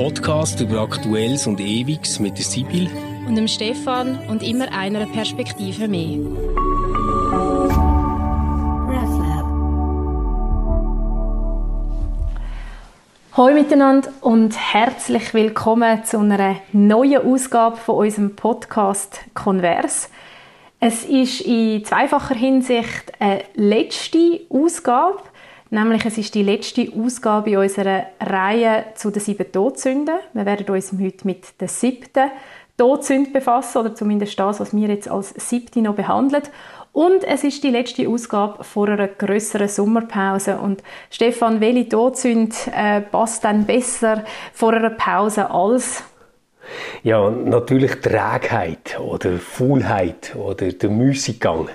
Podcast über Aktuelles und Ewiges mit der Sibyl und dem Stefan und immer einer Perspektive mehr. Hallo miteinander und herzlich willkommen zu einer neuen Ausgabe von unserem Podcast Converse. Es ist in zweifacher Hinsicht eine letzte Ausgabe, nämlich es ist die letzte Ausgabe unserer Reihe zu den sieben Todsünden. Wir werden uns heute mit der siebten Todsünde befassen, oder zumindest das, was wir jetzt als siebte noch behandeln. Und es ist die letzte Ausgabe vor einer größeren Sommerpause. Und Stefan, welche Todsünde äh, passt dann besser vor einer Pause als ja, natürlich Trägheit oder Faulheit oder der Müßiggang,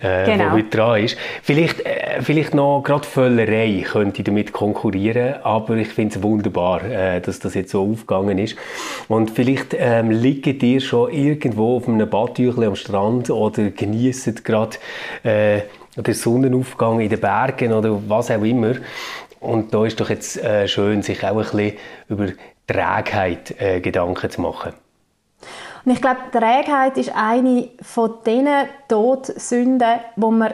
äh, genau. heute dran ist. Vielleicht, äh, vielleicht noch gerade Völlerei könnte damit konkurrieren, aber ich finde es wunderbar, äh, dass das jetzt so aufgegangen ist. Und vielleicht ähm, liegt ihr schon irgendwo auf einem Badtüchlein am Strand oder genießt gerade äh, den Sonnenaufgang in den Bergen oder was auch immer. Und da ist doch jetzt äh, schön, sich auch ein bisschen über Trägheit äh, Gedanken zu machen. Und ich glaube, Trägheit ist eine von diesen Todsünden, wo man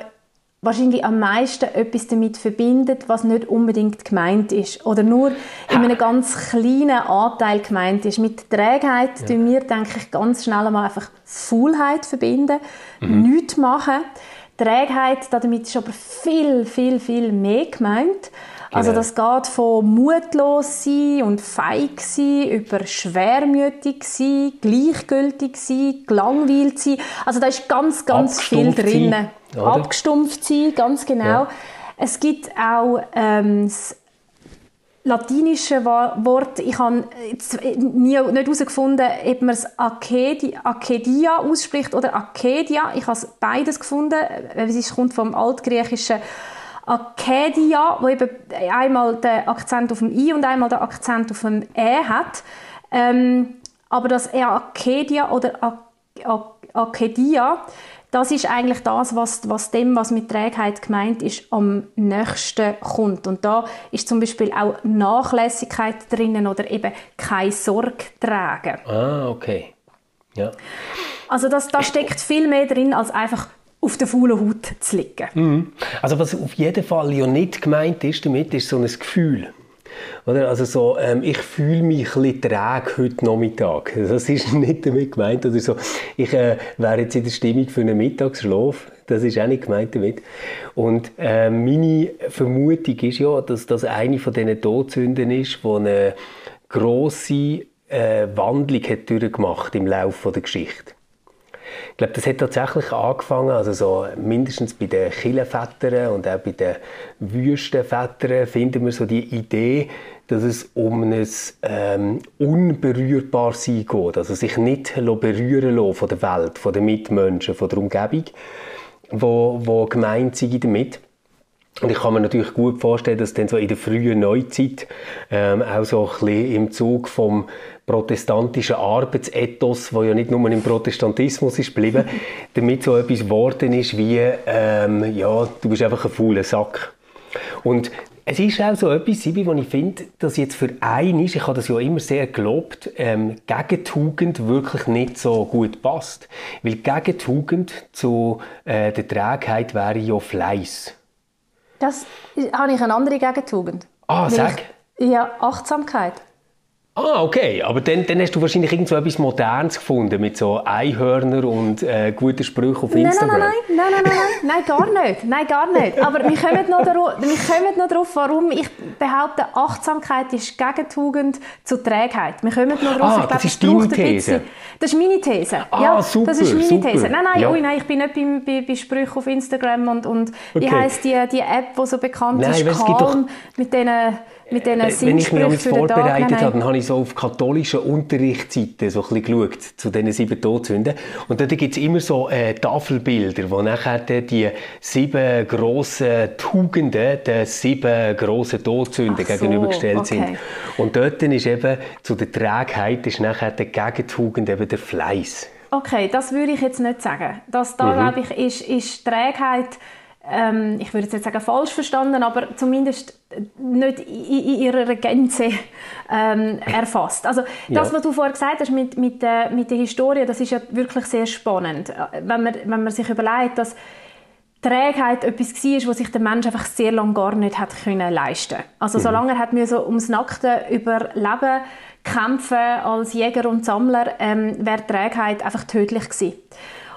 wahrscheinlich am meisten etwas damit verbindet, was nicht unbedingt gemeint ist oder nur in einem ganz kleinen Anteil gemeint ist. Mit Trägheit ja. tun wir, denke ich, ganz schnell einmal einfach Faulheit verbinden, mhm. nichts machen. Trägheit, damit ist aber viel, viel, viel mehr gemeint. Also das geht von mutlos sein und feig sein über schwermütig sein, gleichgültig sein, gelangweilt sein. Also da ist ganz, ganz viel drin. Sein, Abgestumpft sein, ganz genau. Ja. Es gibt auch ähm, das latinische Wort, ich habe nie, nicht herausgefunden, ob man es Akedia ausspricht oder Akedia. Ich habe beides gefunden. Es kommt vom altgriechischen Acadia, wo eben einmal den Akzent auf dem I und einmal den Akzent auf dem E hat. Ähm, aber das eher Acadia oder Acadia, das ist eigentlich das, was, was dem, was mit Trägheit gemeint ist, am nächsten kommt. Und da ist zum Beispiel auch Nachlässigkeit drinnen oder eben keine Sorge tragen. Ah, okay. Ja. Also das, da steckt viel mehr drin als einfach auf der faulen Haut zu liegen. Mhm. Also was auf jeden Fall ja nicht gemeint ist damit, ist so ein Gefühl. Oder? Also so, ähm, ich fühle mich ein träge heute Nachmittag. Das ist nicht damit gemeint. Oder so, ich äh, wäre jetzt in der Stimmung für einen Mittagsschlaf. Das ist auch nicht gemeint damit. Und äh, meine Vermutung ist ja, dass das eine von diesen Todsünden ist, die eine grosse äh, Wandlung hat durchgemacht im Laufe der Geschichte. Ich glaube, das hat tatsächlich angefangen, also so mindestens bei den Killenvätern und auch bei den Wüstenvätern finden wir so die Idee, dass es um ein ähm, Unberührbarsein geht, also sich nicht berühren lassen von der Welt, von den Mitmenschen, von der Umgebung, wo, wo gemeint sind damit. Und ich kann mir natürlich gut vorstellen, dass dann so in der frühen Neuzeit ähm, auch so ein bisschen im Zug vom protestantischen Arbeitsethos, wo ja nicht nur im Protestantismus ist geblieben, damit so etwas geworden ist wie, ähm, ja, du bist einfach ein fauler Sack. Und es ist auch so etwas, Sibi, wo ich finde, dass jetzt für einen ist, ich habe das ja immer sehr gelobt, ähm, Gegentugend wirklich nicht so gut passt. Weil Gegentugend zu äh, der Trägheit wäre ja Fleiß. Das habe ich eine andere Gegentugend. Ah, sag. Ich, ja, Achtsamkeit. Ah, okay. Aber dann, dann hast du wahrscheinlich irgend so etwas Modernes gefunden mit so Einhörner und äh, guten Sprüchen auf Instagram. Nein, nein, nein, nein, nein, nein, nein, gar nicht. Nein, gar nicht. Aber wir kommen noch, darauf, wir kommen noch darauf, warum ich behaupte, Achtsamkeit ist Gegentugend zu Trägheit. Wir kommen noch darauf. Ah, ich glaube, das ist deine These. Das ist meine These. Ah, ja, super, Das ist meine super. These. Nein, nein, ja. ui, nein, ich bin nicht bei, bei, bei Sprüchen auf Instagram und, und Okay. wie heisst die, die App, die so bekannt Nein, ist, Calm, mit diesen mit diesen Äh, Wenn ich mich damit vorbereitet Nein, nein. habe, dann habe ich so auf katholischen Unterrichtsseiten so ein bisschen geschaut zu diesen sieben Todsünden. Und dort gibt es immer so äh, Tafelbilder, wo nachher die sieben grossen Tugenden den sieben grossen Todsünden so, gegenübergestellt okay. sind. Und dort ist eben zu der Trägheit ist nachher der Gegentugend eben der Fleiß. Okay, das würde ich jetzt nicht sagen. Das da, Mhm. glaube ich, ist, ist Trägheit ähm, ich würde jetzt sagen falsch verstanden, aber zumindest nicht in, ihrer Gänze ähm, erfasst. Also das, ja. was du vorher gesagt hast mit, mit, der, mit der Historie, das ist ja wirklich sehr spannend. Wenn man, wenn man sich überlegt, dass Trägheit etwas war, was sich der Mensch einfach sehr lange gar nicht hat können leisten. Also mhm. solange er hat so ums nackte Überleben kämpfen als Jäger und Sammler, ähm, wäre Trägheit einfach tödlich gewesen.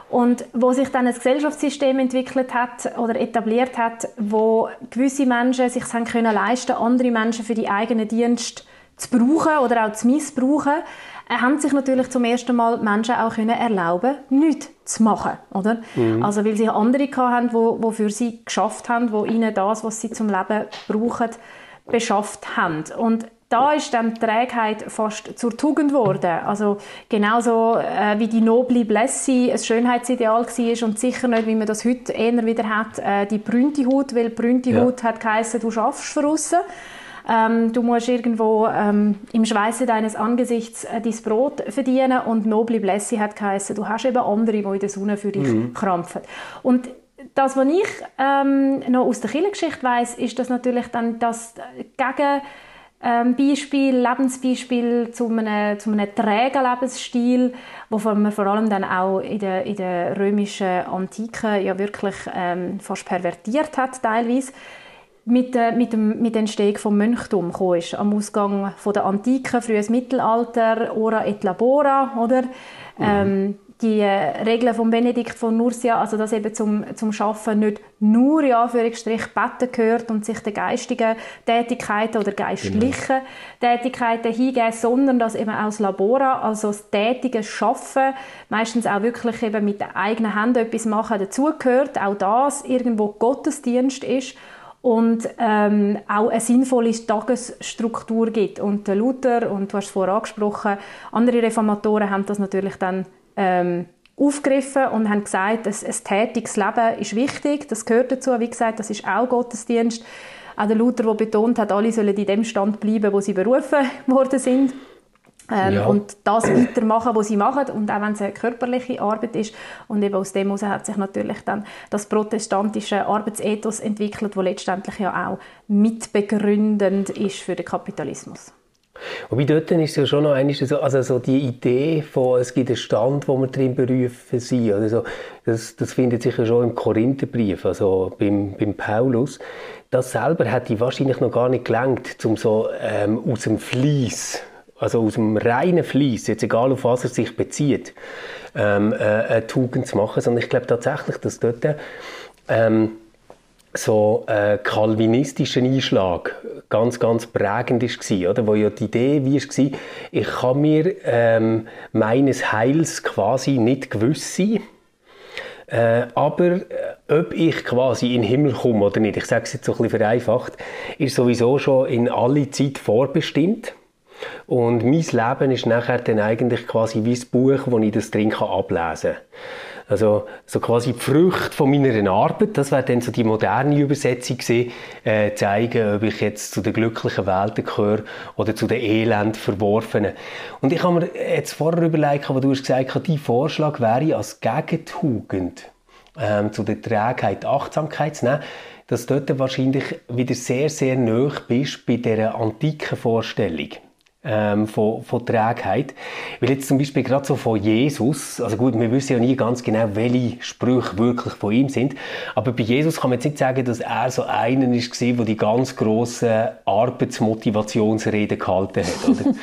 Und wo sich dann ein Gesellschaftssystem entwickelt hat oder etabliert hat, wo gewisse Menschen sich haben können leisten, andere Menschen für die eigenen Dienste zu brauchen oder auch zu missbrauchen, äh, haben sich natürlich zum ersten Mal Menschen auch können erlauben, nichts zu machen, oder? Mhm. Also weil sie andere hatten, wo, wo für sie geschafft haben, wo ihnen das, was sie zum Leben brauchen, beschafft haben. Und da ist dann die Trägheit fast zur Tugend geworden. Also genauso äh, wie die noble Blessi ein Schönheitsideal war und sicher nicht, wie man das heute eher wieder hat, äh, die brünte Haut, weil brünte ja. Haut hat geheißen, du schaffst von aussen. Ähm, du musst irgendwo ähm, im Schweiße deines Angesichts äh, dein Brot verdienen und noble Blessi hat geheißen, du hast eben andere, die in der Sonne für dich mhm. krampfen. Und das, was ich ähm, noch aus der Kirchengeschichte weiß, ist, dass natürlich dann das gegen ähm, Beispiel, Lebensbeispiel zu einem, zu einem trägen Lebensstil, wovon man vor allem dann auch in der, in der römischen Antike ja wirklich ähm, fast pervertiert hat teilweise mit, äh, mit, dem, mit der Entstehung des Mönchtums gekommen ist. Am Ausgang von der Antike, frühes Mittelalter, Ora et Labora, oder? Mhm. Ähm, die Regeln von Benedikt von Nursia, also dass eben zum, zum Schaffen nicht nur in Anführungsstrich Betten gehört und sich der geistigen Tätigkeiten oder geistlichen genau. Tätigkeiten hingeben, sondern dass eben das Labora, also das tätige Schaffen, meistens auch wirklich eben mit den eigenen Händen etwas machen, dazugehört, auch das irgendwo Gottesdienst ist und ähm, auch eine sinnvolle Tagesstruktur gibt. Und der Luther, und du hast es vorher angesprochen, andere Reformatoren haben das natürlich dann ähm, aufgegriffen und haben gesagt, dass ein tätiges Leben ist wichtig, das gehört dazu. Wie gesagt, das ist auch Gottesdienst. Auch der Luther, der betont hat, alle sollen in dem Stand bleiben, wo sie berufen worden sind. Ähm, ja. Und das weitermachen, was sie machen, und auch wenn es eine körperliche Arbeit ist. Und eben aus dem heraus hat sich natürlich dann das protestantische Arbeitsethos entwickelt, wo letztendlich ja auch mitbegründend ist für den Kapitalismus. Wobei dort ist ja schon noch eine, so, also so die Idee von, es gibt einen Stand, wo wir drin berufen sind, oder so, das, das findet sich ja schon im Korintherbrief, also beim, beim Paulus. Das selber hätte wahrscheinlich noch gar nicht gelangt, um so ähm, aus dem Fließ, also aus dem reinen Fließ, jetzt egal auf was er sich bezieht, ähm, äh, eine Tugend zu machen, sondern ich glaube tatsächlich, dass dort ähm, so äh, kalvinistischen Einschlag ganz, ganz prägend war, oder? wo ja die Idee wie war, ich kann mir ähm, meines Heils quasi nicht gewiss sein, äh, aber äh, ob ich quasi in den Himmel komme oder nicht, ich sage es jetzt so ein bisschen vereinfacht, ist sowieso schon in alle Zeit vorbestimmt. Und mein Leben ist nachher dann eigentlich quasi wie das Buch, wo ich das drin ablesen kann. Also so quasi die Früchte von meiner Arbeit, das wäre dann so die moderne Übersetzung gewesen, äh, zeigen, ob ich jetzt zu den glücklichen Welten gehöre oder zu den elend Verworfenen. Und ich habe mir jetzt vorher überlegt, was du hast gesagt hast, dein Vorschlag wäre als Gegentugend ähm, zu der Trägheit, Achtsamkeit zu nehmen, dass du dort wahrscheinlich wieder sehr, sehr nah bist bei dieser antiken Vorstellung ähm, von, von Trägheit. Weil jetzt zum Beispiel gerade so von Jesus, also gut, wir wissen ja nie ganz genau, welche Sprüche wirklich von ihm sind, aber bei Jesus kann man jetzt nicht sagen, dass er so einer ist der die ganz grossen Arbeitsmotivationsreden gehalten hat, oder?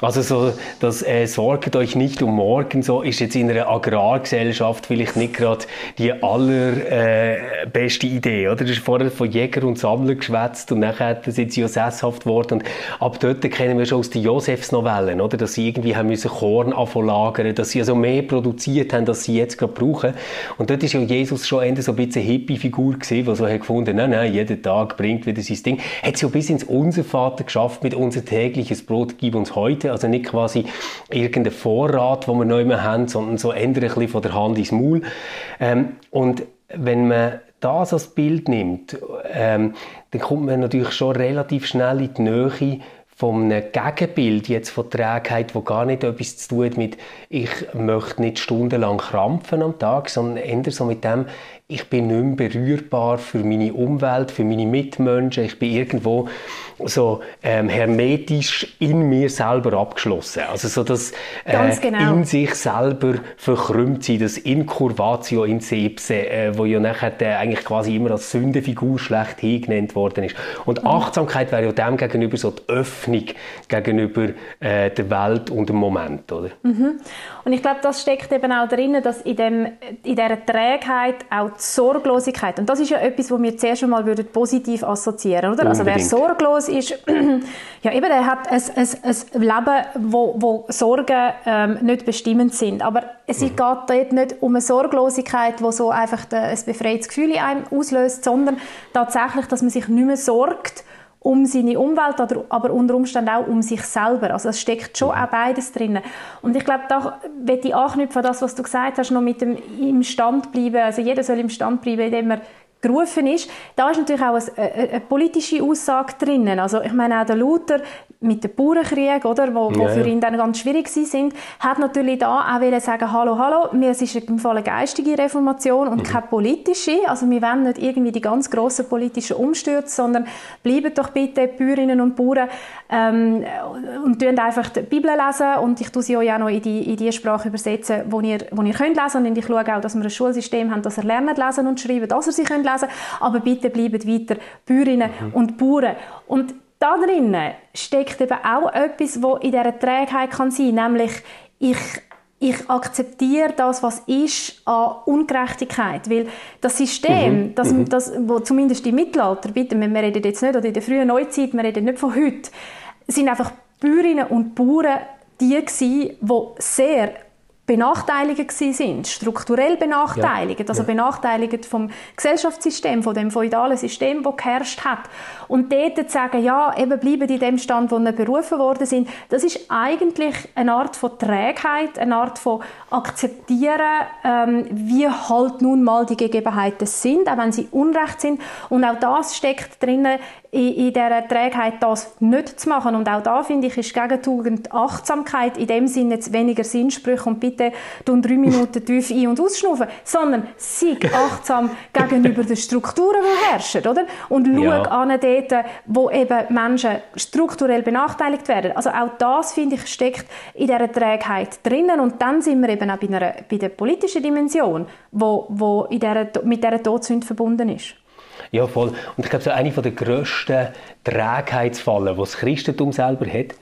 also so, dass äh, sorgt euch nicht um morgen, so ist jetzt in einer Agrargesellschaft vielleicht nicht gerade die allerbeste äh, Idee, oder? Das ist vorher von Jäger und Sammler geschwätzt und nachher sind sie ja sesshaft geworden und ab dort kennen wir schon aus den Josefs Novellen, oder? Dass sie irgendwie haben müssen Korn lagern, dass sie also mehr produziert haben, als sie jetzt gerade brauchen. Und dort ist ja Jesus schon Ende so ein bisschen Hippie-Figur gewesen, die so hat gefunden, nein, nein, jeden Tag bringt wieder sein Ding. Hat sie ja bis ins Unser Vater geschafft mit unser tägliches Brot gib uns heute. Also nicht quasi irgendein Vorrat, wo wir neu mehr haben, sondern so ändern ein bisschen von der Hand ins Maul. Ähm, und wenn man das als Bild nimmt, ähm, dann kommt man natürlich schon relativ schnell in die Nähe von einem Gegenbild jetzt von Trägheit, wo gar nicht etwas zu tun hat mit ich möchte nicht stundenlang krampfen am Tag, sondern eher so mit dem, ich bin nicht mehr berührbar für meine Umwelt, für meine Mitmenschen. Ich bin irgendwo so ähm, hermetisch in mir selber abgeschlossen. Also so das äh, genau. in sich selber verkrümmt sein, das Incurvatio in Sepse, äh, wo ja nachher äh, eigentlich quasi immer als Sündenfigur schlecht genannt worden ist. Und mhm. Achtsamkeit wäre ja dem gegenüber so die Öffnung gegenüber äh, der Welt und dem Moment, oder? Mhm. Und ich glaube, das steckt eben auch drin, dass in, dem, in dieser Trägheit auch die Sorglosigkeit, und das ist ja etwas, was wir zuerst einmal positiv assoziieren würden. Also wer sorglos ist, ja eben, der hat ein, ein, ein Leben, wo, wo Sorgen ähm, nicht bestimmend sind. Aber es mhm. geht dort nicht um eine Sorglosigkeit, die so einfach ein befreites Gefühl in einem auslöst, sondern tatsächlich, dass man sich nicht mehr sorgt, um seine Umwelt, aber unter Umständen auch um sich selber. Also es steckt schon auch beides drin. Und ich glaube, da möchte ich anknüpfen an das, was du gesagt hast, noch mit dem im Stand bleiben. Also jeder soll im Stand bleiben, indem er gerufen ist. Da ist natürlich auch eine, eine, politische Aussage drinnen. Also ich meine auch der Luther mit dem Bauernkrieg, oder, wo, wo für ihn dann ganz schwierig sind, hat natürlich da auch sagen, hallo, hallo, es ist im Fall eine geistige Reformation und mhm. keine politische. Also wir wollen nicht irgendwie die ganz grossen politischen Umstürze, sondern bleiben doch bitte Bäuerinnen und Bauern ähm, und tun einfach die Bibel lesen und ich tue sie euch auch noch in die, in die Sprache übersetzen, wo ihr, wo ihr könnt lesen und ich schaue auch, dass wir ein Schulsystem haben, dass ihr lernt lesen und schreiben, dass ihr sie könnt lesen, aber bitte bleibt weiter Bäuerinnen mhm. und Bauern. Und da drinnen steckt eben auch etwas, was in dieser Trägheit kann sein kann, nämlich ich ich akzeptiere das, was ist an Ungerechtigkeit, weil das System, mhm. das, mhm. das, wo zumindest im Mittelalter, bitte, wir reden jetzt nicht, oder in der frühen Neuzeit, wir reden nicht von heute, sind einfach Bäuerinnen und Bauern die gewesen, die sehr benachteiligt sind, strukturell benachteiligt, ja. also ja. benachteiligt vom Gesellschaftssystem, von dem feudalen System, das geherrscht hat. Und dort zu sagen, ja, eben bleiben in dem Stand, wo sie berufen worden sind, das ist eigentlich eine Art von Trägheit, eine Art von akzeptieren, ähm, wie halt nun mal die Gegebenheiten sind, auch wenn sie unrecht sind. Und auch das steckt drinnen in, in dieser Trägheit, das nicht zu machen. Und auch da, finde ich, ist Gegentugend Achtsamkeit in dem Sinne jetzt weniger Sinnsprüche und bitte tun drei Minuten tief ein- und ausschnaufen, sondern sei achtsam gegenüber den Strukturen, die herrschen, oder? Und schau ja. an dort, wo eben Menschen strukturell benachteiligt werden. Also auch das, finde ich, steckt in dieser Trägheit drinnen. Und dann sind wir eben auch bei, einer, bei der politischen Dimension, wo, wo in dieser, mit dieser Todsünde verbunden ist. Ja, voll. Und ich glaube, so eine der grössten Trägheitsfallen, die das Christentum selber hat,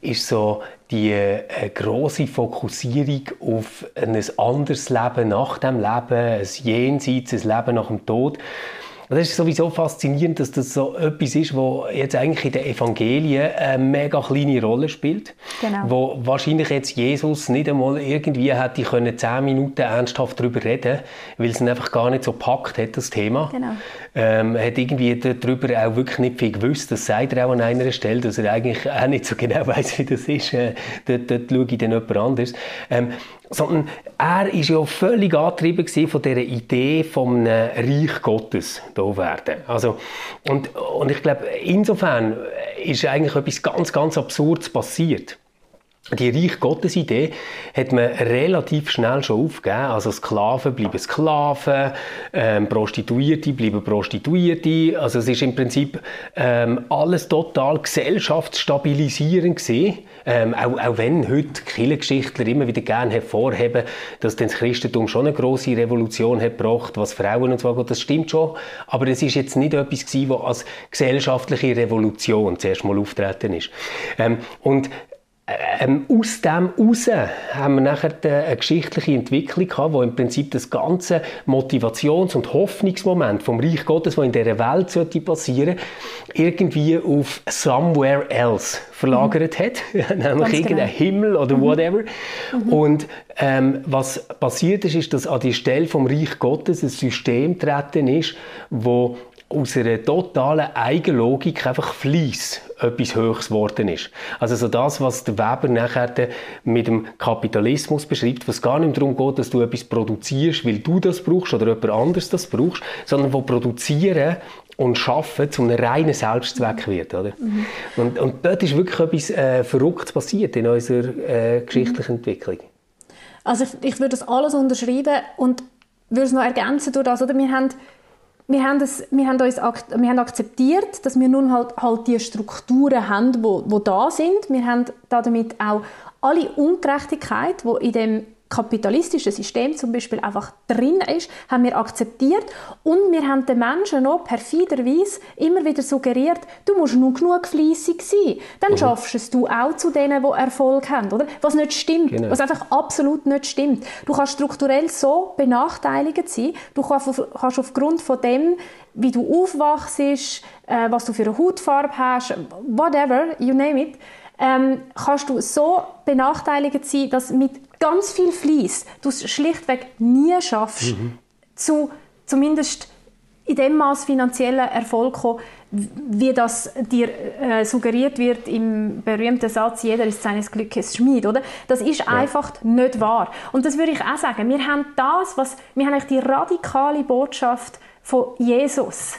ist so die äh, große Fokussierung auf ein anderes Leben nach dem Leben, ein Jenseits, ein Leben nach dem Tod. Das ist sowieso faszinierend, dass das so etwas ist, wo jetzt eigentlich in den Evangelien eine mega kleine Rolle spielt. Genau. Wo wahrscheinlich jetzt Jesus nicht einmal irgendwie hätte können zehn Minuten ernsthaft darüber reden, weil es ihn einfach gar nicht so packt hat, das Thema. Genau. Ähm, hat irgendwie darüber auch wirklich nicht viel gewusst. Das sagt er auch an einer Stelle, dass er eigentlich auch nicht so genau weiß, wie das ist. Äh, dort, dort schaue ich dann jemand anders. Ähm, sondern er ist ja völlig angetrieben von dieser Idee vom Reich Gottes da werden. Also, und, und ich glaube, insofern ist eigentlich etwas ganz, ganz Absurdes passiert. Die Reich Gottes Idee hat man relativ schnell schon aufgegeben. Also Sklaven bleiben Sklaven, ähm, Prostituierte bleiben Prostituierte. Also es ist im Prinzip ähm, alles total gesellschaftsstabilisierend gewesen. Ähm, auch, auch wenn heute Kirchengeschichtler immer wieder gerne hervorheben, dass das Christentum schon eine große Revolution hat gebracht, was Frauen und so das stimmt schon. Aber es ist jetzt nicht etwas gewesen, was als gesellschaftliche Revolution zuerst mal auftreten ist. Ähm, und ähm, aus dem heraus haben wir nachher eine geschichtliche Entwicklung gehabt, wo im Prinzip das ganze Motivations- und Hoffnungsmoment vom Reich Gottes, das in dieser Welt sollte passieren, irgendwie auf somewhere else verlagert mhm. hat, nämlich irgendein genau. Himmel oder mhm. whatever. Mhm. Und ähm, was passiert ist, ist, dass an die Stelle vom Reich Gottes ein System treten ist, wo aus einer totalen Eigenlogik einfach Fleiss etwas Höchst geworden ist. Also so das, was der Weber nachher mit dem Kapitalismus beschreibt, was gar nicht darum geht, dass du etwas produzierst, weil du das brauchst oder jemand anderes das brauchst, sondern wo Produzieren und Schaffen zu einem reinen Selbstzweck wird. Oder? Mhm. Und, und dort ist wirklich etwas äh, Verrücktes passiert in unserer äh, geschichtlichen Entwicklung. Also ich, ich würde das alles unterschreiben und würde es noch ergänzen durch das. Oder? Wir haben wir haben, das, wir, haben uns wir haben akzeptiert, dass wir nun halt, halt die Strukturen haben, die da sind. Wir haben damit auch alle Ungerechtigkeit, die in dem kapitalistische System zum Beispiel einfach drin ist, haben wir akzeptiert und wir haben den Menschen noch perfiderweise immer wieder suggeriert, du musst nur genug fleissig sein, dann mhm. schaffst es du auch zu denen, die Erfolg haben, oder? Was nicht stimmt, genau. was einfach absolut nicht stimmt. Du kannst strukturell so benachteiligt sein, du kannst aufgrund von dem, wie du aufwachst, äh, was du für eine Hautfarbe hast, whatever, you name it, ähm, kannst du so benachteiligt sein, dass mit ganz viel Fleiß du es schlichtweg nie schaffst, mhm. zu zumindest in dem Maß finanzieller Erfolg kommen, wie das dir äh, suggeriert wird im berühmten Satz, jeder ist seines Glückes Schmied, oder? Das ist ja. einfach nicht wahr. Und das würde ich auch sagen. Wir haben das, was, wir haben die radikale Botschaft von Jesus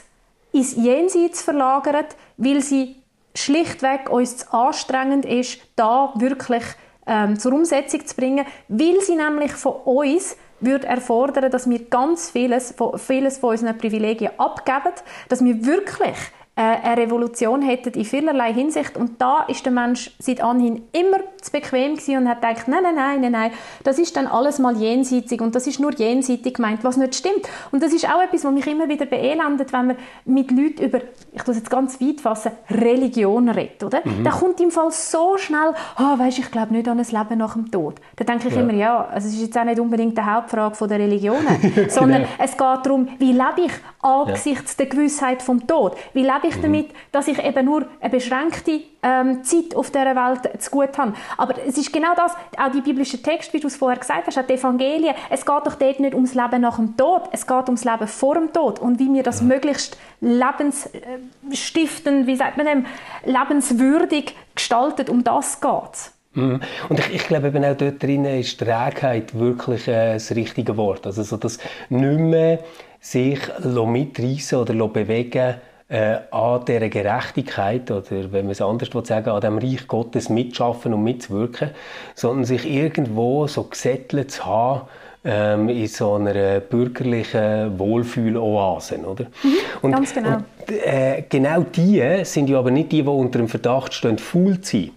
ins Jenseits verlagert, weil sie schlichtweg uns zu anstrengend ist, da wirklich ähm, zur Umsetzung zu bringen, weil sie nämlich von uns würde erfordern, dass wir ganz vieles von, vieles von unseren Privilegien abgeben, dass wir wirklich eine Revolution hätten in vielerlei Hinsicht. Und da ist der Mensch seit anhin immer zu bequem gewesen und hat gedacht, nein, nein, nein, nein, nein, das ist dann alles mal jenseitig und das ist nur jenseitig gemeint, was nicht stimmt. Und das ist auch etwas, was mich immer wieder beelendet, wenn man mit Leuten über, ich muss jetzt ganz weit fassen, Religion redet, oder? Mhm. Da kommt im Fall so schnell, ah, oh, weisst, ich glaube nicht an ein Leben nach dem Tod. Da denke ich ja. immer, ja, also es ist jetzt auch nicht unbedingt die Hauptfrage der Religionen, sondern genau. es geht darum, wie lebe ich angesichts ja. der Gewissheit vom Tod? Wie lebe ich mhm. damit, dass ich eben nur eine beschränkte ähm, Zeit auf dieser Welt zu gut habe. Aber es ist genau das, auch die biblischen Texte, wie du es vorher gesagt hast, auch die Evangelien, es geht doch dort nicht ums Leben nach dem Tod, es geht ums Leben vor dem Tod und wie wir das ja. möglichst lebensstiftend, wie sagt man dem, lebenswürdig gestaltet, um das geht. Mhm. Und ich, ich, glaube eben auch dort drinnen ist Trägheit wirklich äh, das richtige Wort. Also so das nicht mehr sich mitreißen oder bewegen äh, an dieser Gerechtigkeit oder wenn man es anders sagen an dem Reich Gottes mitschaffen und mitzuwirken, sondern sich irgendwo so gesettelt zu haben, ähm, in so einer bürgerlichen Wohlfühloase, oder? Mhm, und, ganz genau. Und, äh, genau die sind ja aber nicht die, die unter dem Verdacht stehen, faul zu sein.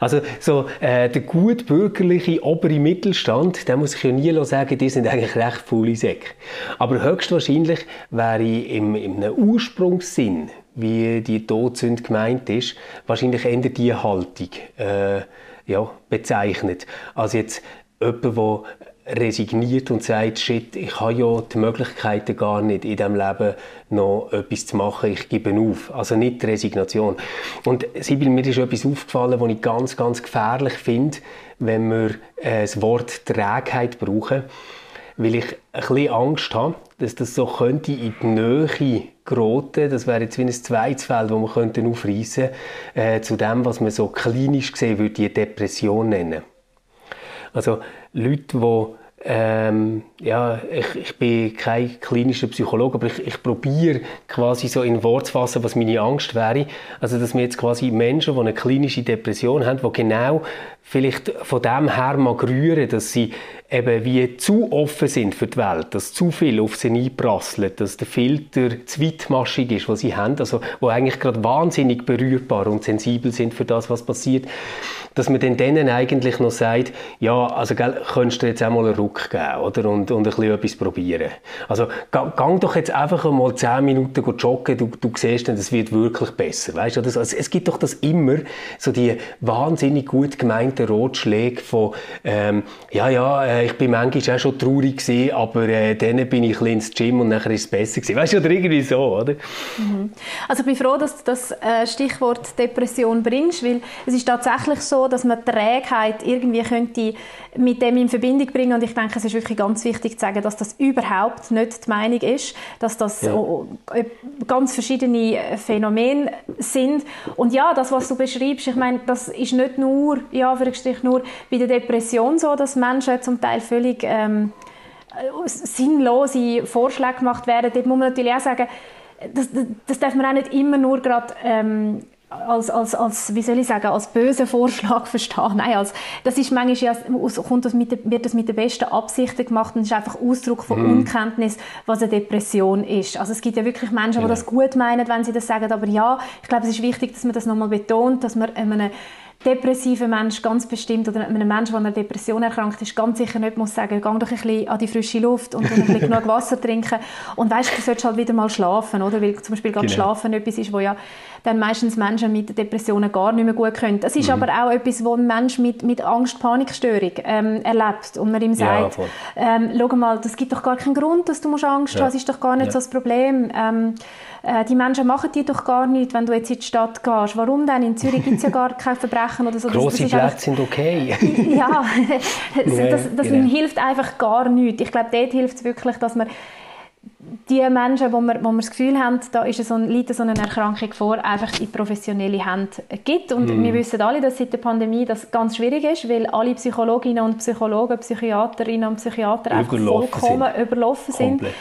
Also so äh, der gut bürgerliche obere Mittelstand, der muss ich ja nie sagen, die sind eigentlich recht faule Säcke. Aber höchstwahrscheinlich wäre im, im Ursprungssinn, wie die Todsünde gemeint ist, wahrscheinlich eher die Haltung äh, ja, bezeichnet. Also jetzt jemand, der resigniert und sagt, shit, ich habe ja die Möglichkeiten gar nicht in diesem Leben noch etwas zu machen, ich gebe auf. Also nicht Resignation. Und Sibyl, mir ist etwas aufgefallen, was ich ganz, ganz gefährlich finde, wenn wir äh, das Wort Trägheit brauchen, weil ich ein bisschen Angst habe, dass das so könnte in die Nähe geraten, das wäre jetzt wie ein zweites Feld, das wir könnten aufreissen äh, zu dem, was man so klinisch gesehen würde, die Depression nennen. Also Leute, die ähm, ja, ich, ich bin kein klinischer Psychologe, aber ich, ich probiere quasi so in Wort zu fassen, was meine Angst wäre. Also, dass wir jetzt quasi Menschen, die eine klinische Depression haben, die genau vielleicht von dem her mal rühren, dass sie eben wie zu offen sind für die Welt, dass zu viel auf sie einprasselt, dass der Filter zu weitmaschig ist, was sie haben, also wo eigentlich gerade wahnsinnig berührbar und sensibel sind für das, was passiert, dass man dann denen eigentlich noch sagt, ja, also gell, könntest du jetzt auch mal einen Ruck geben, oder? Und, und ein bisschen etwas probieren. Also gang doch jetzt einfach mal zehn Minuten joggen, du, du siehst dann, es wird wirklich besser, weißt du? Also, es gibt doch das immer, so die wahnsinnig gut gemeinten Rotschläge von, ähm, ja, ja, äh, ich bin manchmal auch schon traurig gewesen, aber äh, dann bin ich ein ins Gym und nachher ist es besser gewesen. Weißt du, oder irgendwie so, oder? Mhm. Also ich bin froh, dass du das äh, Stichwort Depression bringst, weil es ist tatsächlich so, dass man Trägheit irgendwie könnte mit dem in Verbindung bringen und ich denke, es ist wirklich ganz wichtig zu sagen, dass das überhaupt nicht die Meinung ist, dass das ja. ganz verschiedene Phänomene sind und ja, das, was du beschreibst, ich meine, das ist nicht nur, ja, nur bei der Depression so, dass Menschen zum Teil völlig ähm, sinnlose Vorschläge gemacht werden. Dort muss man natürlich auch sagen, das, das, das darf man auch nicht immer nur gerade ähm, als, als, als, wie soll ich sagen, als bösen Vorschlag verstehen. Nein, als, das ist manchmal ja, kommt das mit, wird das mit den besten Absichten gemacht und ist einfach Ausdruck von mm. Unkenntnis, was eine Depression ist. Also es gibt ja wirklich Menschen, die das gut meinen, wenn sie das sagen, aber ja, ich glaube, es ist wichtig, dass man das nochmal betont, dass man einem depressiver Mensch ganz bestimmt oder einem Menschen, der an einer Depression erkrankt ist, ganz sicher nicht muss sagen, geh doch ein bisschen an die frische Luft und ein bisschen genug Wasser trinken und weißt, du solltest halt wieder mal schlafen, oder? Weil zum Beispiel gerade genau. Schlafen etwas ist, wo ja dann meistens Menschen mit Depressionen gar nicht mehr gut können. Das ist mhm. aber auch etwas, wo ein Mensch mit, mit Angst-Panikstörung ähm, erlebt und man ihm sagt, ja, ähm, schau mal, das gibt doch gar keinen Grund, dass du musst Angst ja. hast, das ist doch gar nicht ja. so das Problem. Ähm, äh, die Menschen machen dir doch gar nichts, wenn du jetzt in die Stadt gehst. Warum denn? In Zürich gibt es ja gar kein Verbrechen oder so. Grosse Plätze sind okay. ja, das, das, das genau. hilft einfach gar nichts. Ich glaube, dort hilft es wirklich, dass man die Menschen, wo wir, wo wir das Gefühl haben, da ist so ein, liegt so eine Erkrankung vor, einfach in professionelle Hände gibt. Und mm. wir wissen alle, dass seit der Pandemie das ganz schwierig ist, weil alle Psychologinnen und Psychologen, Psychiaterinnen und Psychiater einfach vollkommen sind. überlaufen sind. Komplett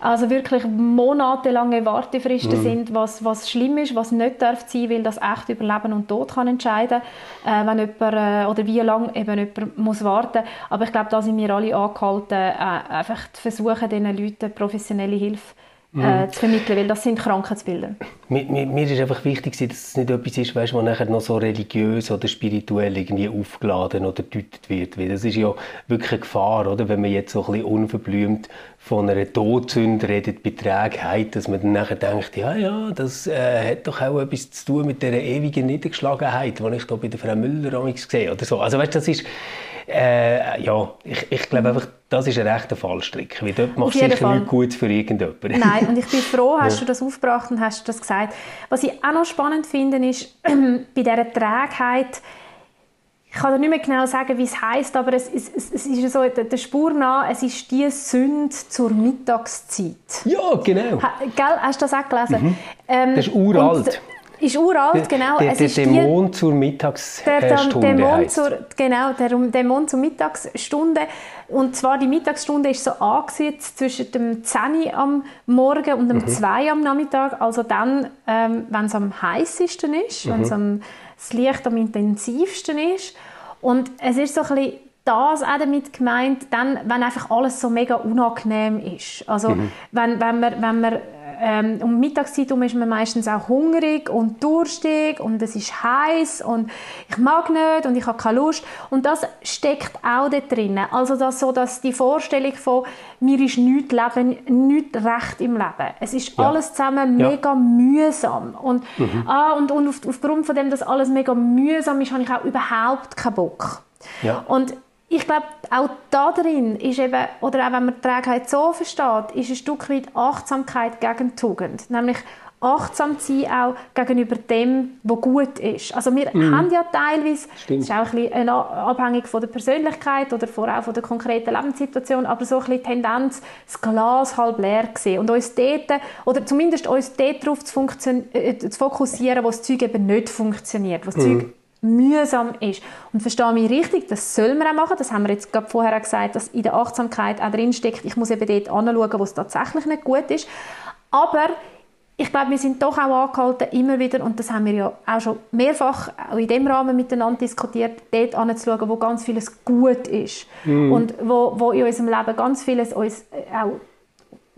also wirklich monatelange Wartefristen mhm. sind, was, was schlimm ist, was nicht darf sein, weil das echt über Leben und Tod kann entscheiden, äh, wenn jemand, äh, oder wie lange eben jemand muss warten. Aber ich glaube, da sind wir alle angehalten, äh, einfach zu versuchen, diesen Leuten professionelle Hilfe mhm. zu vermitteln, weil das sind Krankheitsbilder. Mir, mir, mir ist einfach wichtig, dass es nicht etwas ist, weißt, was nachher noch so religiös oder spirituell irgendwie aufgeladen oder gedeutet wird. Weil das ist ja wirklich eine Gefahr, oder? wenn man jetzt so ein bisschen unverblümt von einer Todsünde redet, bei Trägheit, dass man dann nachher denkt, ja, ja, das äh, hat doch auch etwas zu tun mit dieser ewigen Niedergeschlagenheit, die ich da bei der Frau Müller sehe oder so. Also weißt, das ist äh, ja, ich, ich glaube einfach, das ist ein rechter Fallstrick, weil dort machst du sicher Fall. nichts Gutes für irgendjemanden. Nein, und ich bin froh, hast ja. du das aufgebracht und hast das gesagt. Was ich auch noch spannend finde, ist, bei dieser Trägheit, ich kann nicht mehr genau sagen, wie es heißt, aber es, es, es, ist so der Spur nach, es ist die Sünde zur Mittagszeit. Ja, genau. Ha, gell, hast du das auch gelesen? Mhm. Ähm, das ist uralt. Ist uralt, genau. Der, der, der Dämon zur Mittagsstunde der, der Dämon zur, Genau, der Dämon zur Mittagsstunde. Und zwar die Mittagsstunde ist so angesetzt zwischen dem 10 am Morgen und dem mhm. 2 am Nachmittag. Also dann, ähm, wenn es am heißesten ist, mhm. wenn es am, das Licht am intensivsten ist. Und es ist so ein bisschen das auch damit gemeint, dann, wenn einfach alles so mega unangenehm ist. Also mhm. wenn, wenn man, wenn man ähm, um Mittagszeit ist man meistens auch hungrig und durstig und es ist heiß und ich mag nicht und ich habe keine Lust und das steckt auch da drin. Also das so, dass die Vorstellung von mir ist nichts Leben, nichts recht im Leben. Es ist ja. alles zusammen ja. mega mühsam und, mhm. ah, und, und auf, aufgrund von dem, dass alles mega mühsam ist, habe ich auch überhaupt keinen Bock. Ja. Und ich glaube, auch da drin ist eben, oder auch wenn man die Trägheit so versteht, ist ein Stück weit Achtsamkeit gegen Tugend. Nämlich achtsam zu sein auch gegenüber dem, was gut ist. Also wir mm. haben ja teilweise, Stimmt. das ist auch ein bisschen abhängig von der Persönlichkeit oder auch von der konkreten Lebenssituation, aber so ein bisschen Tendenz, das Glas halb leer sehen und uns dort, oder zumindest uns dort darauf zu, äh, zu fokussieren, wo das Zeug eben nicht funktioniert, wo das mm. Zeug mühsam ist. Und verstehe mich richtig, das soll man auch machen. Das haben wir jetzt gerade vorher auch gesagt, dass in der Achtsamkeit auch drinsteckt, ich muss eben dort anschauen, wo es tatsächlich nicht gut ist. Aber ich glaube, wir sind doch auch angehalten, immer wieder, und das haben wir ja auch schon mehrfach auch in dem Rahmen miteinander diskutiert, dort anzuschauen, wo ganz vieles gut ist. Mm. Und wo, wo in unserem Leben ganz vieles uns auch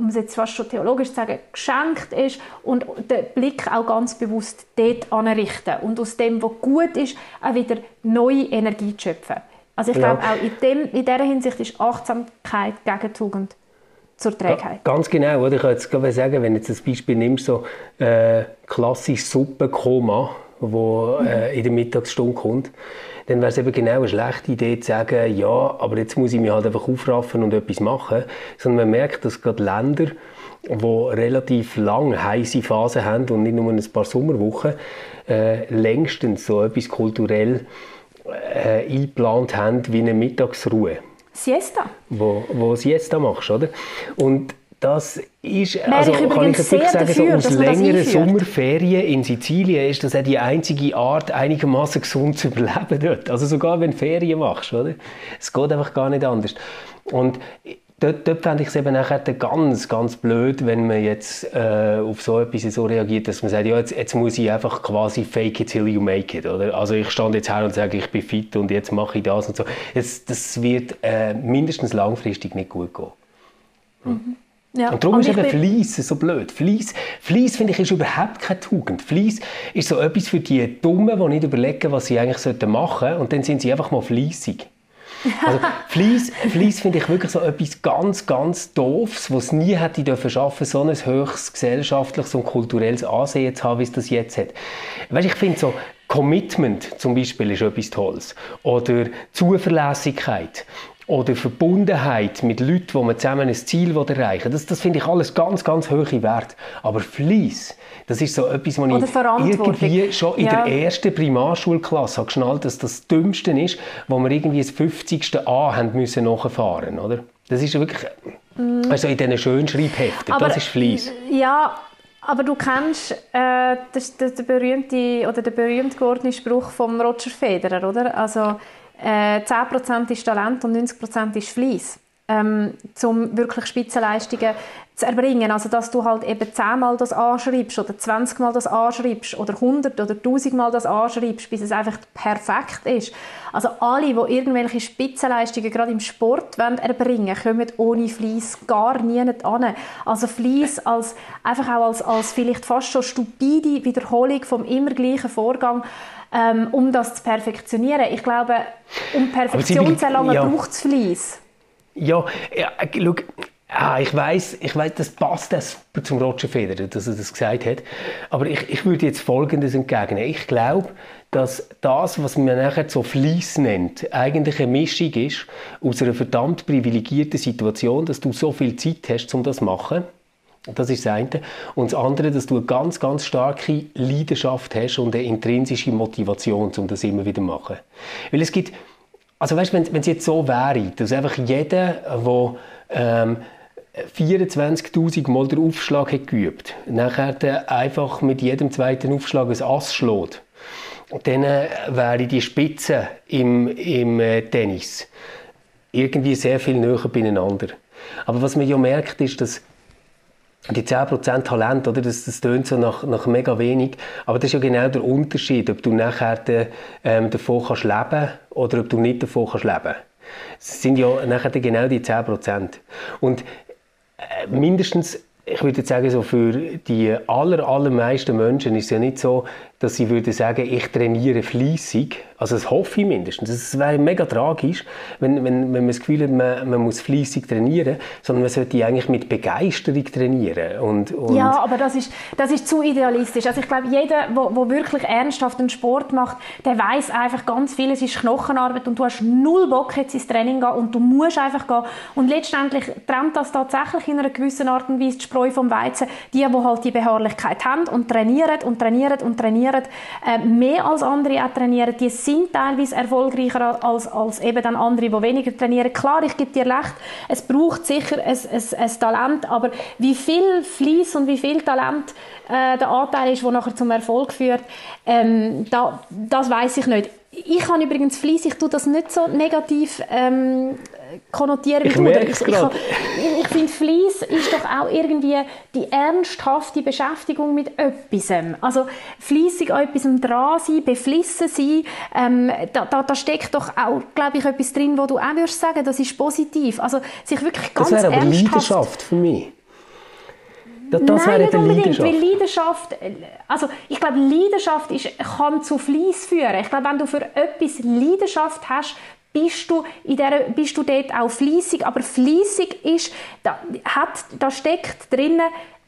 um es jetzt fast schon theologisch zu sagen, geschenkt ist und den Blick auch ganz bewusst dort anrichten und aus dem, was gut ist, auch wieder neue Energie zu schöpfen. Also ich ja. glaube, auch in, dem, in dieser Hinsicht ist Achtsamkeit gegen Tugend zur Trägheit. Ganz genau, oder? ich kann jetzt sagen, wenn du jetzt das Beispiel nimmst, so äh, klassisch Suppenkoma, wo äh, in der Mittagsstunde kommt, dann wäre es eben genau eine schlechte Idee zu sagen, ja, aber jetzt muss ich mich halt einfach aufraffen und etwas machen. Sondern man merkt, dass gerade Länder, die relativ lang heiße Phasen haben und nicht nur ein paar Sommerwochen, äh, längstens so etwas kulturell äh, eingeplant haben wie eine Mittagsruhe. Siesta. Wo, wo Siesta machst, oder? Und das ist, also ich kann ich wirklich sagen, dafür, so aus längeren Sommerferien in Sizilien ist das die einzige Art, einigermaßen gesund zu überleben dort. Also sogar wenn du Ferien machst, oder? Es geht einfach gar nicht anders. Und dort, dort fände ich es eben nachher ganz, ganz blöd, wenn man jetzt äh, auf so etwas so reagiert, dass man sagt, ja, jetzt, jetzt muss ich einfach quasi fake it till you make it, oder? Also ich stand jetzt her und sage, ich bin fit und jetzt mache ich das und so. Jetzt, das wird äh, mindestens langfristig nicht gut gehen. Mhm. Ja. Und darum und ist eben Fleiss so blöd. Fleiss, Fleiss finde ich, ist überhaupt keine Tugend. Fleiss ist so etwas für die Dummen, die nicht überlegen, was sie eigentlich machen sollten und dann sind sie einfach mal fleissig. Also Fleiss, Fleiss finde ich wirklich so etwas ganz, ganz Doofes, was nie hätte dürfen schaffen, so ein höchstes gesellschaftliches und kulturelles Ansehen zu haben, wie es das jetzt hat. Weißt, ich finde so, Commitment zum Beispiel ist etwas Tolles. Oder Zuverlässigkeit oder Verbundenheit mit Leuten, wo man zusammen ein Ziel erreichen will. Das, das finde ich alles ganz, ganz hohe Wert. Aber Fleiss, das ist so etwas, was ich irgendwie schon in ja. der ersten Primarschulklasse habe geschnallt, dass das Dümmste ist, wo wir irgendwie das 50. A haben müssen nachfahren, oder? Das ist wirklich, mm. also in diesen schönen Schreibheften, Aber, das ist Fleiss. Ja, aber du kennst äh, das, das, der berühmte oder der berühmt gewordene Spruch von Roger Federer, oder? Also äh, 10% ist Talent und 90% ist Fleiss, ähm, um wirklich Spitzenleistungen zu erbringen. Also, dass du halt eben 10 Mal das anschreibst oder 20 Mal das anschreibst oder 100 oder 1000 Mal das anschreibst, bis es einfach perfekt ist. Also, alle, die irgendwelche Spitzenleistungen gerade im Sport wollen erbringen kommen ohne Fleiss gar nie an. Also, Fleiss als, einfach auch als, als vielleicht fast schon stupide Wiederholung vom immer gleichen Vorgang ähm, um das zu perfektionieren. Ich glaube, um Perfektion zu erlangen, ja. braucht es Fleiss. Ja, ja schau, Ah, ich weiß, ich weiß, das passt das zum Roger Federer, dass er das gesagt hat. Aber ich, ich würde jetzt Folgendes entgegnen. Ich glaube, dass das, was man nachher so Fleiss nennt, eigentlich eine Mischung ist aus einer verdammt privilegierten Situation, dass du so viel Zeit hast, um das zu machen das ist das eine. Und das andere, dass du eine ganz, ganz starke Leidenschaft hast und eine intrinsische Motivation, um das immer wieder zu machen. Weil es gibt, also weißt, wenn, wenn es jetzt so wäre, dass einfach jeder, der ähm, 24.000 Mal den Aufschlag hat geübt, nachher einfach mit jedem zweiten Aufschlag ein Ass schlägt, dann äh, wäre die Spitze im, im äh, Tennis irgendwie sehr viel näher beieinander. Aber was man ja merkt, ist, dass die 10% Talent, oder? Das, das tönt so nach, nach mega wenig. Aber das ist ja genau der Unterschied, ob du nachher de, ähm, davon kannst leben oder ob du nicht davon kannst leben. Das sind ja nachher genau die 10%. Und äh, mindestens ich würde sagen, so für die aller, allermeisten Menschen ist es ja nicht so, dass sie würden sagen, ich trainiere fließig. Also das hoffe ich mindestens. Es wäre mega tragisch, wenn, wenn, wenn man das Gefühl hat, man, man muss fließig trainieren, sondern man sollte eigentlich mit Begeisterung trainieren. Und, und ja, aber das ist, das ist zu idealistisch. Also ich glaube, jeder, der wirklich ernsthaft einen Sport macht, der weiß einfach ganz viel, es ist Knochenarbeit und du hast null Bock jetzt ins Training gehen und du musst einfach gehen. Und letztendlich trennt das tatsächlich in einer gewissen Art und Weise die Spreu vom Weizen. Die, die halt die Beharrlichkeit haben und trainieren und trainieren und trainieren, äh, mehr als andere auch trainieren, die sind teilweise erfolgreicher als, als eben dann andere, die weniger trainieren. Klar, ich gebe dir recht, es braucht sicher ein, ein, ein Talent, aber wie viel Fleiss und wie viel Talent äh, der Anteil ist, der nachher zum Erfolg führt, ähm, da, das weiß ich nicht. Ich habe übrigens Fleiss, ich tue das nicht so negativ ähm, konnotieren wie ich du. Ich, ich, ich, ich finde, Fleiss ist doch auch irgendwie die ernsthafte Beschäftigung mit etwas. Also fleissig an etwas dran sein, beflissen sein, ähm, da, da, da, steckt doch auch, glaube ich, etwas drin, wo du auch würdest sagen, das ist positiv. Also sich wirklich ganz das wäre aber ernsthaft... Leidenschaft für mich. Das, das Nein, nicht unbedingt, Leidenschaft. weil Leidenschaft, also ich glaube, Leidenschaft ist, kann zu Fleiss führen. Ich glaube, wenn du für etwas Leidenschaft hast, bist du, in der, bist du dort auch fließig. Aber fließig ist, da, hat, da steckt drin,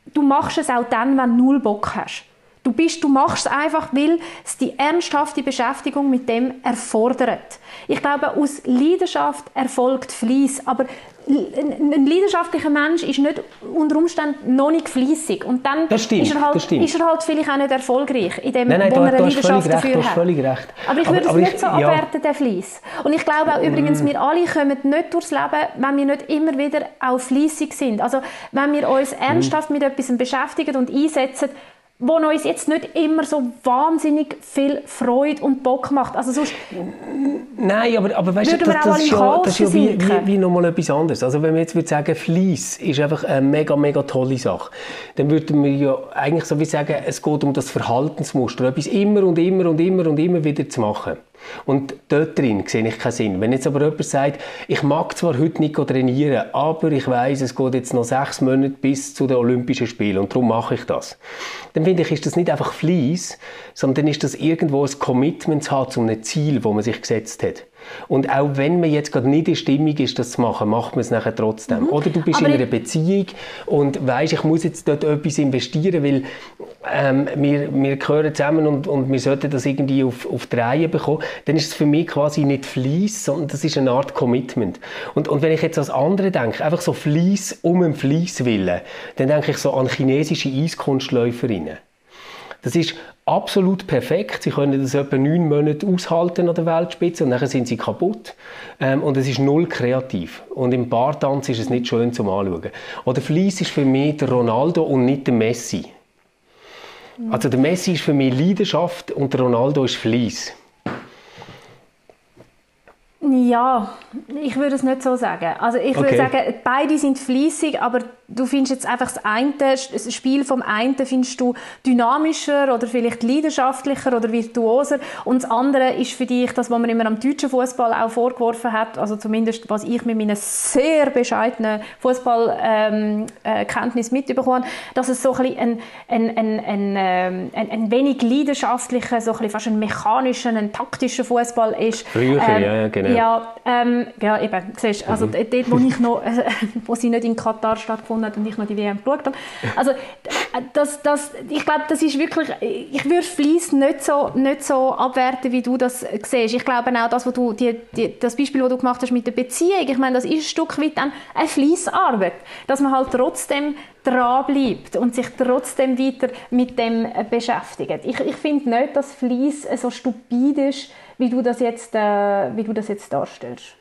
du machst es auch dann, wenn du null Bock hast. Du, bist, du machst es einfach, weil es die ernsthafte Beschäftigung mit dem erfordert. Ich glaube, aus Leidenschaft erfolgt Fleiss, aber ein leidenschaftlicher Mensch ist nicht unter Umständen noch nicht fleissig und dann stimmt, ist, er halt, ist er halt vielleicht auch nicht erfolgreich in dem, nein, nein, wo du, er eine Leidenschaft recht, dafür hat. Völlig recht. Aber ich würde aber, es nicht so ja. abwerten, den Fleiss. Und ich glaube auch übrigens, mm. wir alle kommen nicht durchs Leben, wenn wir nicht immer wieder auch fleissig sind. Also wenn wir uns ernsthaft mm. mit etwas beschäftigen und einsetzen, wo uns jetzt nicht immer so wahnsinnig viel Freude und Bock macht. Also sonst Nein, aber, aber weißt du, das, das, ist ja, das ist ja wie, wie, wie nochmal etwas anderes. Also wenn wir jetzt würde sagen, Fleiss ist einfach eine mega, mega tolle Sache, dann würden wir ja eigentlich so wie sagen, es geht um das Verhaltensmuster, etwas immer und immer und immer und immer wieder zu machen. Und dort drin sehe ich keinen Sinn. Wenn jetzt aber jemand sagt, ich mag zwar heute nicht trainieren, aber ich weiß, es geht jetzt noch sechs Monate bis zu den Olympischen Spielen und darum mache ich das. Dann finde ich, ist das nicht einfach Fleiss, sondern ist das irgendwo ein Commitment zu haben zu einem Ziel, das man sich gesetzt hat. Und auch wenn man jetzt gerade nicht in Stimmung ist, das zu machen, macht man es nachher trotzdem. Mhm. Oder du bist Aber in einer Beziehung und weißt, ich muss jetzt dort etwas investieren, weil ähm, wir, wir gehören zusammen und, und wir sollten das irgendwie auf, auf die Reihe bekommen. Dann ist es für mich quasi nicht Fleiss, sondern das ist eine Art Commitment. Und, und wenn ich jetzt als andere denke, einfach so Fleiss um ein Fleiss willen, dann denke ich so an chinesische Eiskunstläuferinnen. Das ist absolut perfekt. Sie können das etwa neun Monate aushalten an der Weltspitze und dann sind sie kaputt. Ähm, und es ist null kreativ. Und im Bartanz ist es nicht schön zum Anschauen. Oder Fleiss ist für mich der Ronaldo und nicht der Messi. Also der Messi ist für mich Leidenschaft und der Ronaldo ist Fleiss. Ja, ich würde es nicht so sagen. Also ich würde sagen, beide sind fließig, aber du findest jetzt einfach das eine, das Spiel vom einen findest du dynamischer oder vielleicht leidenschaftlicher oder virtuoser und das andere ist für dich das, was man immer am deutschen Fußball auch vorgeworfen hat, also zumindest was ich mit meinen sehr bescheidenen Fußballkenntnis ähm, äh, mitbekommen dass es so ein, ein, ein, ein, ein, ähm, ein, ein wenig leidenschaftlicher, so ein fast ein mechanischer, ein taktischer Fußball ist. Früher, ähm, ja, genau. Ja, ähm, ja eben, siehst, also mhm. dort, wo ich noch, äh, wo sie nicht in Katar stattgefunden gefunden hat und ich noch die WM geschaut habe. Also, das, das, ich glaube, das ist wirklich, ich würde Fleiss nicht so, nicht so abwerten, wie du das siehst. Ich glaube auch, das, wo du, die, die, das Beispiel, das du gemacht hast mit der Beziehung, ich meine, das ist ein Stück weit dann eine Fleissarbeit, dass man halt trotzdem dranbleibt und sich trotzdem weiter mit dem beschäftigt. Ich, ich finde nicht, dass Fleiss so stupid ist, wie du das jetzt, äh, wie du das jetzt darstellst.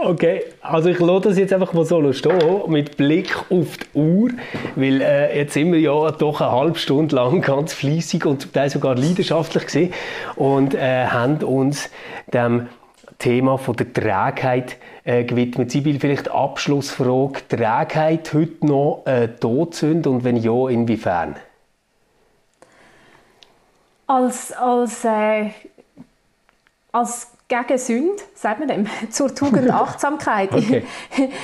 Okay, also ich lasse das jetzt einfach mal so stehen, mit Blick auf die Uhr, weil äh, jetzt sind wir ja doch eine halbe Stunde lang ganz fließig und zum Teil sogar leidenschaftlich gesehen und äh, haben uns dem Thema von der Trägheit äh, gewidmet. Sibyl, vielleicht Abschlussfrage, Trägheit heute noch äh, Todsünde und wenn ja, inwiefern? Als, als, äh, als gegen Sünde, sagt man dem, zur Tugend Achtsamkeit. Okay.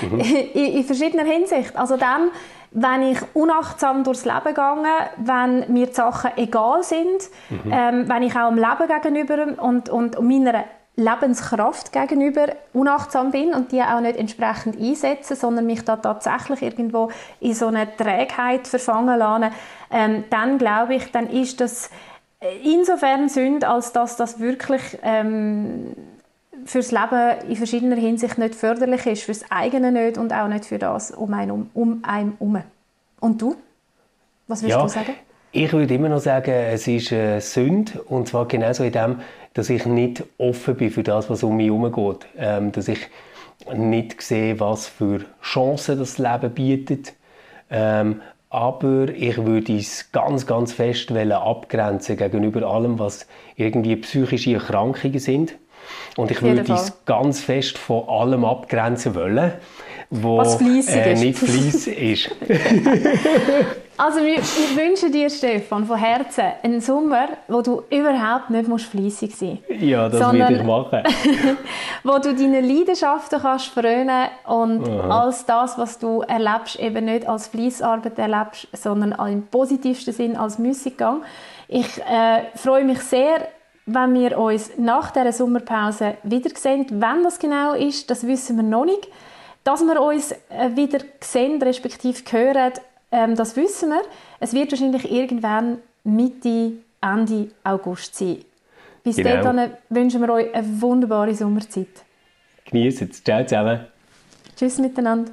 Mhm. in, in, verschiedener Hinsicht. Also dann, wenn ich unachtsam durchs Leben gehe, wenn mir die Sachen egal sind, mhm. ähm, wenn ich auch dem Leben gegenüber und, und meiner Lebenskraft gegenüber unachtsam bin und die auch nicht entsprechend einsetze, sondern mich da tatsächlich irgendwo in so eine Trägheit verfangen lasse, ähm, dann glaube ich, dann ist das insofern Sünde, als dass das wirklich ähm, fürs Leben in verschiedener Hinsicht nicht förderlich ist, fürs eigene nicht und auch nicht für das um einen um, um einen herum. Und du? Was würdest ja, du sagen? Ich würde immer noch sagen, es ist eine Sünde und zwar genauso in dem, dass ich nicht offen bin für das, was um mich herum geht. Ähm, dass ich nicht sehe, was für Chancen das Leben bietet. Ähm, aber ich würde es ganz, ganz fest abgrenzen gegenüber allem, was irgendwie psychische Erkrankungen sind. Und ich würde es ganz fest von allem abgrenzen wollen, wo was äh, nicht Fleiss ist. Also ich wünsche dir, Stefan, von Herzen einen Sommer, wo du überhaupt nicht fleissig sein musst. Ja, das sondern, werde ich machen. wo du deine Leidenschaften kannst frönen und Aha. als das, was du erlebst, eben nicht als Fleissarbeit erlebst, sondern im positivsten Sinn als Müßiggang. Ich äh, freue mich sehr, wenn wir uns nach der Sommerpause wiedersehen. Wann das genau ist, das wissen wir noch nicht. Dass wir uns äh, wieder sehen, respektive hören, ähm, das wissen wir. Es wird wahrscheinlich irgendwann Mitte, Ende August sein. Bis genau. dahin wünschen wir euch eine wunderbare Sommerzeit. Genießt es. Ciao zusammen. Tschüss miteinander.